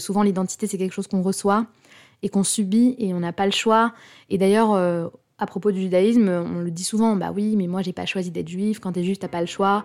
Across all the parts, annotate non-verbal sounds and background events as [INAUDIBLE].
Souvent, l'identité, c'est quelque chose qu'on reçoit et qu'on subit et on n'a pas le choix. Et d'ailleurs, euh, à propos du judaïsme, on le dit souvent, bah oui, mais moi, j'ai pas choisi d'être juif. Quand t'es juif, t'as pas le choix.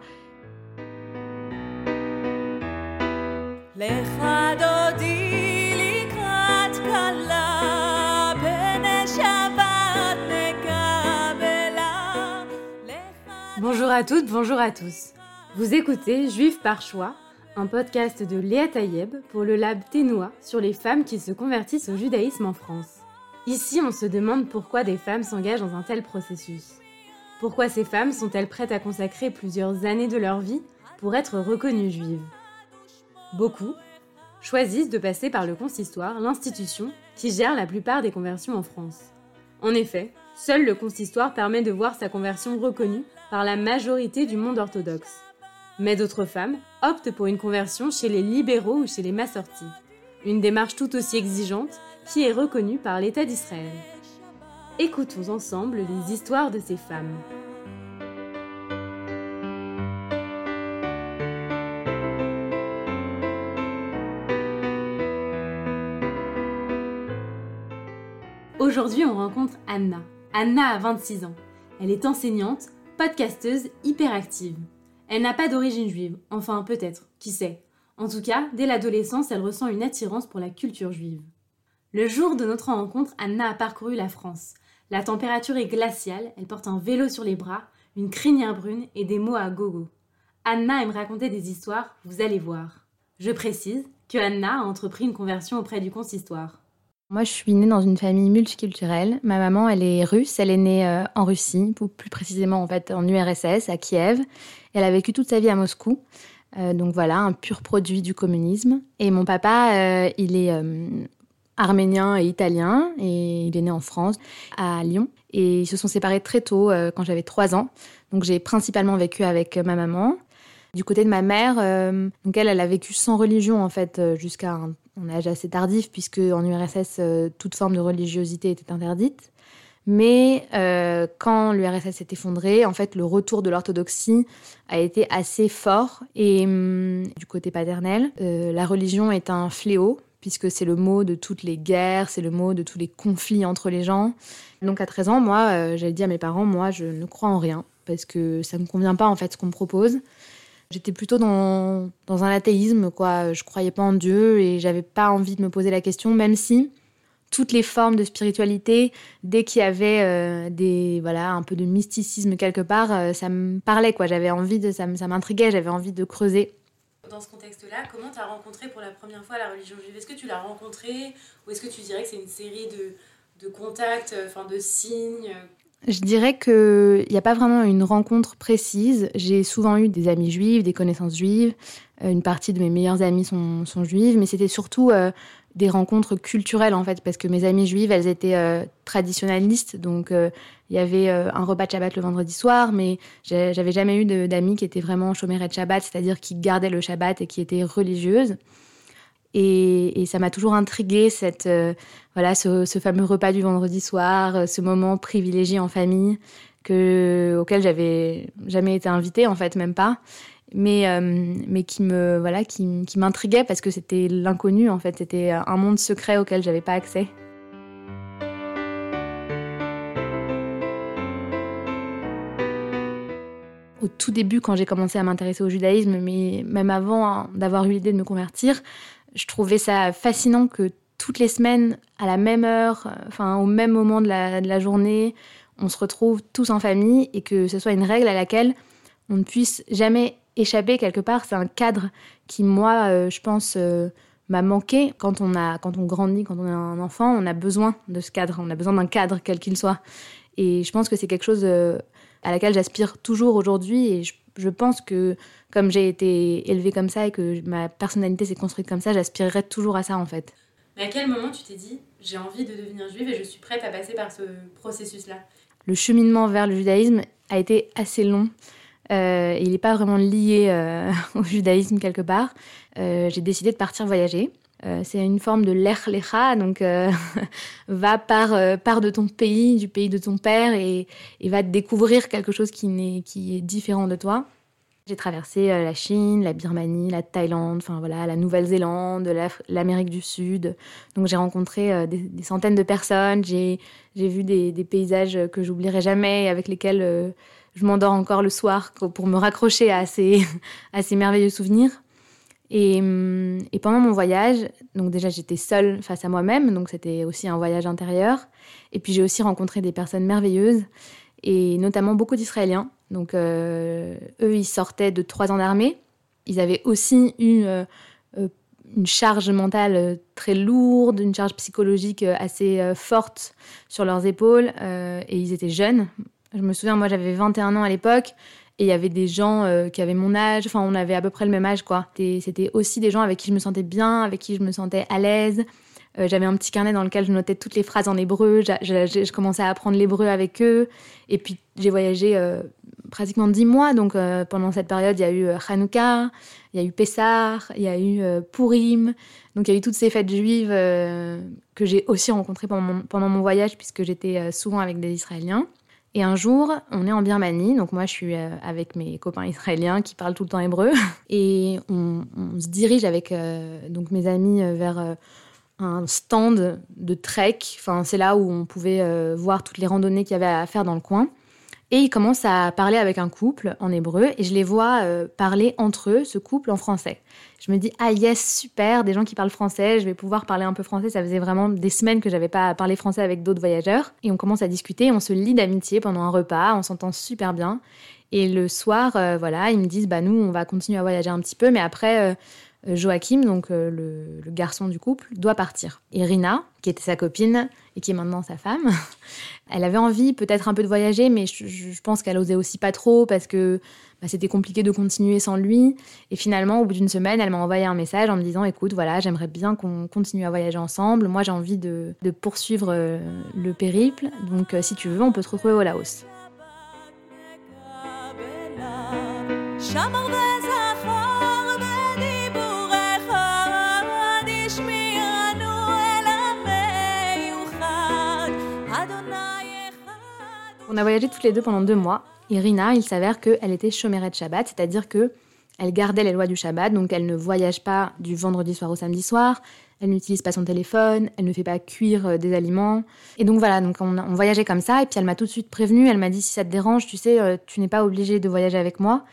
Bonjour à toutes, bonjour à tous. Vous écoutez Juif par choix, un podcast de Léa Tayeb pour le lab Ténois sur les femmes qui se convertissent au judaïsme en France. Ici, on se demande pourquoi des femmes s'engagent dans un tel processus. Pourquoi ces femmes sont-elles prêtes à consacrer plusieurs années de leur vie pour être reconnues juives? Beaucoup choisissent de passer par le consistoire, l'institution qui gère la plupart des conversions en France. En effet, seul le consistoire permet de voir sa conversion reconnue par la majorité du monde orthodoxe. Mais d'autres femmes optent pour une conversion chez les libéraux ou chez les massortis, une démarche tout aussi exigeante qui est reconnue par l'État d'Israël. Écoutons ensemble les histoires de ces femmes. Aujourd'hui, on rencontre Anna. Anna a 26 ans. Elle est enseignante, podcasteuse, hyperactive. Elle n'a pas d'origine juive, enfin peut-être, qui sait? En tout cas, dès l'adolescence, elle ressent une attirance pour la culture juive. Le jour de notre rencontre, Anna a parcouru la France. La température est glaciale, elle porte un vélo sur les bras, une crinière brune et des mots à gogo. Anna aime raconter des histoires, vous allez voir. Je précise que Anna a entrepris une conversion auprès du consistoire. Moi, je suis née dans une famille multiculturelle. Ma maman, elle est russe. Elle est née euh, en Russie, plus précisément en fait en URSS, à Kiev. Elle a vécu toute sa vie à Moscou. Euh, donc voilà, un pur produit du communisme. Et mon papa, euh, il est arménien et italien, et il est né en France, à Lyon. Et ils se sont séparés très tôt, quand j'avais 3 ans. Donc j'ai principalement vécu avec ma maman. Du côté de ma mère, donc elle, a vécu sans religion en fait jusqu'à un âge assez tardif, puisque en URSS, euh, toute forme de religiosité était interdite. Mais euh, quand l'URSS s'est effondré, en fait, le retour de l'orthodoxie a été assez fort. Et hum, du côté paternel, euh, la religion est un fléau, puisque c'est le mot de toutes les guerres, c'est le mot de tous les conflits entre les gens. Donc à 13 ans, moi, j'avais dit à mes parents, moi, je ne crois en rien, parce que ça ne me convient pas, en fait, ce qu'on me propose. J'étais plutôt dans, dans un athéisme, quoi. Je croyais pas en Dieu et j'avais pas envie de me poser la question, même si toutes les formes de spiritualité, dès qu'il y avait euh, des voilà un peu de mysticisme quelque part, euh, ça me parlait quoi. J'avais envie de ça, m'intriguait, j'avais envie de creuser. Dans ce contexte-là, comment tu as rencontré pour la première fois la religion juive? Est-ce que tu l'as rencontrée? Ou est-ce que tu dirais que c'est une série de, de contacts, euh, enfin de signes? Je dirais qu'il n'y a pas vraiment une rencontre précise. J'ai souvent eu des amis juifs, des connaissances juives. Euh, une partie de mes meilleures amies sont, juives, mais c'était surtout euh, des rencontres culturelles en fait, parce que mes amies juives, elles étaient euh, traditionnalistes, donc il y avait un repas de Shabbat le vendredi soir, mais j'avais jamais eu d'amis qui étaient vraiment chômères de Shabbat, c'est-à-dire qui gardaient le Shabbat et qui étaient religieuses. Et, ça m'a toujours intrigué cette euh, voilà ce, fameux repas du vendredi soir, euh, ce moment privilégié en famille que auquel j'avais jamais été invitée en fait même pas, mais euh, mais qui me voilà qui, qui m'intriguait parce que c'était l'inconnu en fait, c'était un monde secret auquel j'avais pas accès. au tout début, quand j'ai commencé à m'intéresser au judaïsme, mais même avant hein, d'avoir eu l'idée de me convertir, je trouvais ça fascinant que toutes les semaines, à la même heure, enfin au même moment de la, journée, on se retrouve tous en famille et que ce soit une règle à laquelle on ne puisse jamais échapper quelque part. C'est un cadre qui, moi, euh, je pense, euh, m'a manqué. Quand on, a, quand on grandit, quand on est un enfant, on a besoin de ce cadre, on a besoin d'un cadre, quel qu'il soit. Et je pense que c'est quelque chose euh, à laquelle j'aspire toujours aujourd'hui et je je pense que comme j'ai été élevée comme ça et que ma personnalité s'est construite comme ça, j'aspirerais toujours à ça en fait. Mais à quel moment tu t'es dit j'ai envie de devenir juive et je suis prête à passer par ce processus-là? Le cheminement vers le judaïsme a été assez long. Euh, il n'est pas vraiment lié euh, [LAUGHS] au judaïsme quelque part. Euh, j'ai décidé de partir voyager. C'est une forme de l'ech lecha, donc [LAUGHS] va par, par de ton pays, du pays de ton père, et, et va découvrir quelque chose qui, est, qui est différent de toi. J'ai traversé la Chine, la Birmanie, la Thaïlande, enfin voilà, la Nouvelle-Zélande, l'Amérique du Sud. Donc j'ai rencontré des, centaines de personnes, j'ai vu des, des, paysages que j'oublierai jamais, avec lesquels je m'endors encore le soir pour me raccrocher à ces, [LAUGHS] à ces merveilleux souvenirs. Et, hum, et, pendant mon voyage, donc déjà j'étais seule face à moi-même, donc c'était aussi un voyage intérieur. Et puis j'ai aussi rencontré des personnes merveilleuses, et notamment beaucoup d'Israéliens. Donc euh, eux, ils sortaient de trois ans d'armée. Ils avaient aussi eu euh, euh, une charge mentale très lourde, une charge psychologique assez forte sur leurs épaules, et ils étaient jeunes. Je me souviens, moi j'avais 21 ans à l'époque, et il y avait des gens euh, qui avaient mon âge, enfin on avait à peu près le même âge quoi. C'était aussi des gens avec qui je me sentais bien, avec qui je me sentais à l'aise. Euh, j'avais un petit carnet dans lequel je notais toutes les phrases en hébreu, je, commençais à apprendre l'hébreu avec eux. Et puis j'ai voyagé euh, pratiquement dix mois, donc pendant cette période il y a eu Hanouka, il y a eu Pessah, il y a eu Purim, donc il y a eu toutes ces fêtes juives que j'ai aussi rencontrées pendant pendant mon voyage puisque j'étais souvent avec des Israéliens. Et un jour, on est en Birmanie, donc moi je suis euh, avec mes copains israéliens qui parlent tout le temps hébreu, [LAUGHS] et on, se dirige avec euh, donc mes amis euh, vers un stand de trek. Enfin, c'est là où on pouvait voir toutes les randonnées qu'il y avait à faire dans le coin. Et ils commencent à parler avec un couple en hébreu et je les vois euh, parler entre eux, ce couple en français. Je me dis, ah yes, super, des gens qui parlent français, je vais pouvoir parler un peu français. Ça faisait vraiment des semaines que j'avais pas parlé français avec d'autres voyageurs. Et on commence à discuter, on se lie d'amitié pendant un repas, on s'entend super bien. Et le soir, euh, voilà, ils me disent, bah nous, on va continuer à voyager un petit peu, mais après, euh, Joachim, donc euh, le, garçon du couple, doit partir. Et Rina, qui était sa copine et qui est maintenant sa femme, [LAUGHS] elle avait envie peut-être un peu de voyager, mais je, pense qu'elle osait aussi pas trop parce que bah, c'était compliqué de continuer sans lui. Et finalement, au bout d'une semaine, elle m'a envoyé un message en me disant Écoute, voilà, j'aimerais bien qu'on continue à voyager ensemble. Moi, j'ai envie de, poursuivre euh, le périple. Donc, si tu veux, on peut se retrouver au Laos. On a voyagé toutes les deux pendant deux mois. Et Rina, il s'avère qu'elle était de Shabbat, c'est-à-dire que elle gardait les lois du Shabbat, donc elle ne voyage pas du vendredi soir au samedi soir, elle n'utilise pas son téléphone, elle ne fait pas cuire euh, des aliments. Et donc voilà, donc on, voyageait comme ça, et puis elle m'a tout de suite prévenue, elle m'a dit si ça te dérange, tu sais, euh, tu n'es pas obligée de voyager avec moi.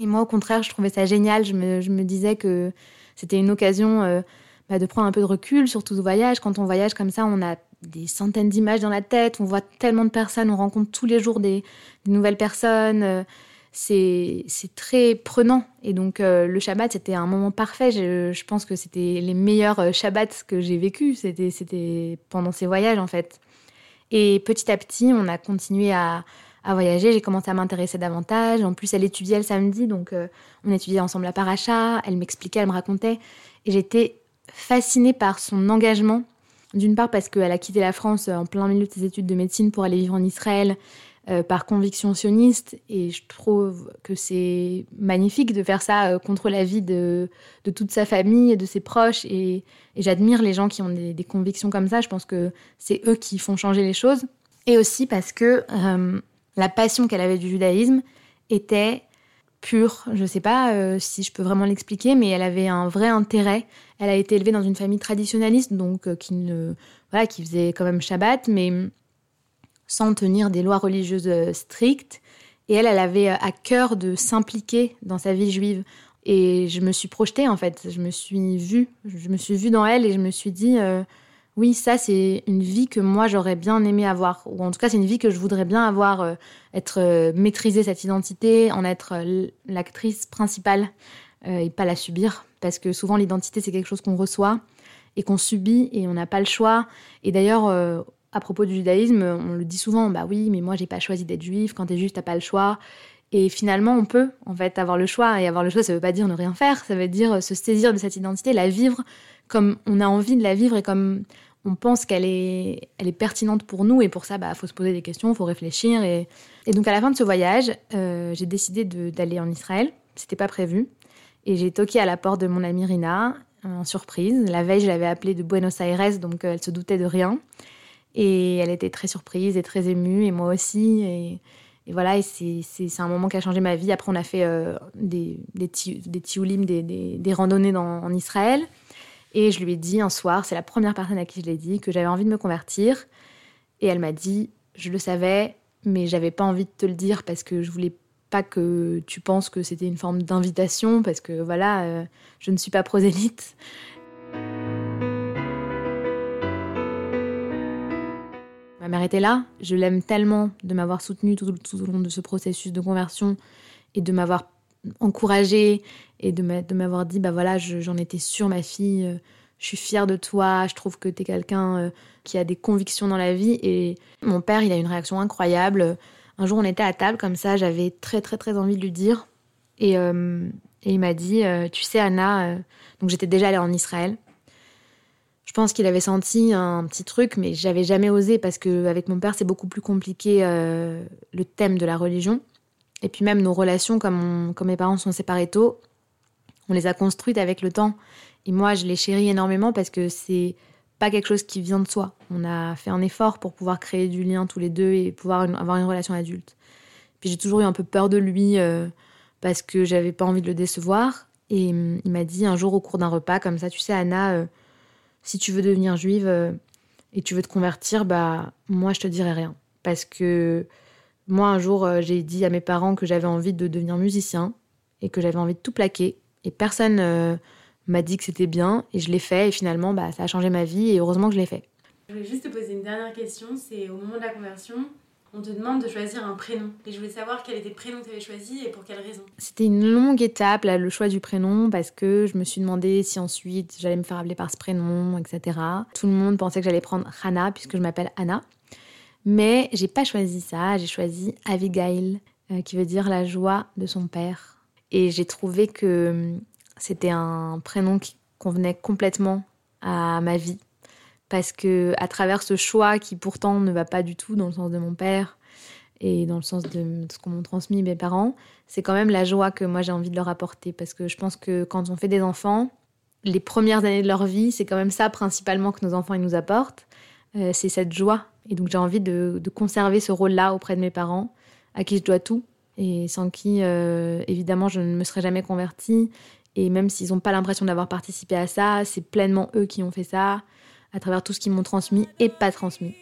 Et moi au contraire, je trouvais ça génial, je me, disais que c'était une occasion euh, bah, de prendre un peu de recul sur tout ce voyage. Quand on voyage comme ça, on a des centaines d'images dans la tête, on voit tellement de personnes, on rencontre tous les jours des, nouvelles personnes. Euh, c'est très prenant. Et donc, euh, le Shabbat, c'était un moment parfait. Je, pense que c'était les meilleurs euh, Shabbats que j'ai vécus. C'était pendant ces voyages, en fait. Et petit à petit, on a continué à, voyager. J'ai commencé à m'intéresser davantage. En plus, elle étudiait le samedi, donc on étudiait ensemble la paracha. Elle m'expliquait, elle me racontait. Et j'étais fascinée par son engagement d'une part parce qu'elle a quitté la France en plein milieu de ses études de médecine pour aller vivre en Israël euh, par conviction sioniste. Et je trouve que c'est magnifique de faire ça euh, contre la vie de, toute sa famille et de ses proches. Et, j'admire les gens qui ont des, convictions comme ça. Je pense que c'est eux qui font changer les choses. Et aussi parce que euh, la passion qu'elle avait du judaïsme était pure. Je ne sais pas euh, si je peux vraiment l'expliquer, mais elle avait un vrai intérêt. Elle a été élevée dans une famille traditionnaliste, donc euh, qui ne, voilà, qui faisait quand même Shabbat, mais sans tenir des lois religieuses euh, strictes. Et elle, elle avait à cœur de s'impliquer dans sa vie juive. Et je me suis projetée en fait. Je me suis vue, je me suis vue dans elle et je me suis dit oui, ça c'est une vie que moi j'aurais bien aimé avoir, ou en tout cas c'est une vie que je voudrais bien avoir, euh, être euh, maîtriser cette identité, en être euh, l'actrice principale et pas la subir, parce que souvent l'identité c'est quelque chose qu'on reçoit et qu'on subit et on n'a pas le choix. Et d'ailleurs, à propos du judaïsme, on le dit souvent, bah oui, mais moi j'ai pas choisi d'être juif, quand t'es juif t'as pas le choix. Et finalement, on peut en fait avoir le choix. Et avoir le choix, ça veut pas dire ne rien faire, ça veut dire se saisir de cette identité, la vivre comme on a envie de la vivre et comme on pense qu'elle est, elle est pertinente pour nous. Et pour ça, il bah, faut se poser des questions, il faut réfléchir. Et, donc, à la fin de ce voyage, euh, j'ai décidé d'aller en Israël. C'était pas prévu. Et j'ai toqué à la porte de mon amie Rina, en surprise. La veille, je l'avais appelée de Buenos Aires, donc euh, elle se doutait de rien. Et elle était très surprise et très émue, et moi aussi. Et, voilà, et c'est un moment qui a changé ma vie. Après, on a fait euh, des, des, des des, des, randonnées en Israël. Et je lui ai dit un soir, c'est la première personne à qui je l'ai dit, que j'avais envie de me convertir. Et elle m'a dit, je le savais, mais j'avais pas envie de te le dire parce que je voulais pas que tu penses que c'était une forme d'invitation, parce que voilà, euh, je ne suis pas prosélyte. Ma mère était là, je l'aime tellement de m'avoir soutenue tout, au long de ce processus de conversion et de m'avoir encouragée et de m'avoir dit, bah voilà, j'en étais sûre, ma fille, euh, je suis fière de toi, je trouve que tu es quelqu'un euh, qui a des convictions dans la vie. Et mon père, il a une réaction incroyable. Un jour, on était à table comme ça, j'avais très très très envie de lui dire. Et, euh, il m'a dit, tu sais Anna, donc j'étais déjà allée en Israël, je pense qu'il avait senti un petit truc, mais j'avais jamais osé parce que avec mon père, c'est beaucoup plus compliqué le thème de la religion. Et puis même nos relations, comme, mes parents sont séparés tôt, on les a construites avec le temps. Et moi, je les chéris énormément parce que c'est pas quelque chose qui vient de soi. On a fait un effort pour pouvoir créer du lien tous les deux et pouvoir avoir une relation adulte. Puis j'ai toujours eu un peu peur de lui euh, parce que j'avais pas envie de le décevoir. Et hum, il m'a dit un jour au cours d'un repas, comme ça, tu sais, Anna. Euh, si tu veux devenir juive euh, et tu veux te convertir, bah moi je te dirai rien. Parce que moi un jour euh, j'ai dit à mes parents que j'avais envie de devenir musicien et que j'avais envie de tout plaquer. Et personne euh, m'a dit que c'était bien et je l'ai fait et finalement bah, ça a changé ma vie et heureusement que je l'ai fait. Je voulais juste te poser une dernière question, c'est au moment de la conversion, on te demande de choisir un prénom. Et je voulais savoir quel était le prénom que tu avais choisi et pour quelle raison. C'était une longue étape, là, le choix du prénom, parce que je me suis demandé si ensuite j'allais me faire appeler par ce prénom, etc. Tout le monde pensait que j'allais prendre Hannah, puisque je m'appelle Anna. Mais j'ai pas choisi ça, j'ai choisi Abigail, euh, qui veut dire la joie de son père. Et j'ai trouvé que hum, c'était un prénom qui convenait complètement à ma vie. Parce que à travers ce choix qui pourtant ne va pas du tout dans le sens de mon père et dans le sens de ce qu'on transmis mes parents, c'est quand même la joie que moi j'ai envie de leur apporter. Parce que je pense que quand on fait des enfants, les premières années de leur vie, c'est quand même ça principalement que nos enfants ils nous apportent, euh, c'est cette joie. Et donc j'ai envie de, conserver ce rôle-là auprès de mes parents, à qui je dois tout et sans qui euh, évidemment je ne me serais jamais convertie. Et même s'ils n'ont pas l'impression d'avoir participé à ça, c'est pleinement eux qui ont fait ça à travers tout ce qu'ils m'ont transmis et pas transmis.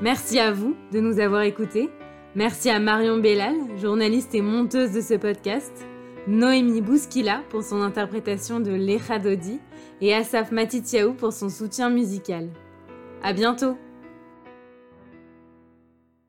Merci à vous de nous avoir écoutés. Merci à Marion Bellal, journaliste et monteuse de ce podcast. Noémie Bouskila pour son interprétation de L'Echadodi et Asaf Matitiaou pour son soutien musical. À bientôt!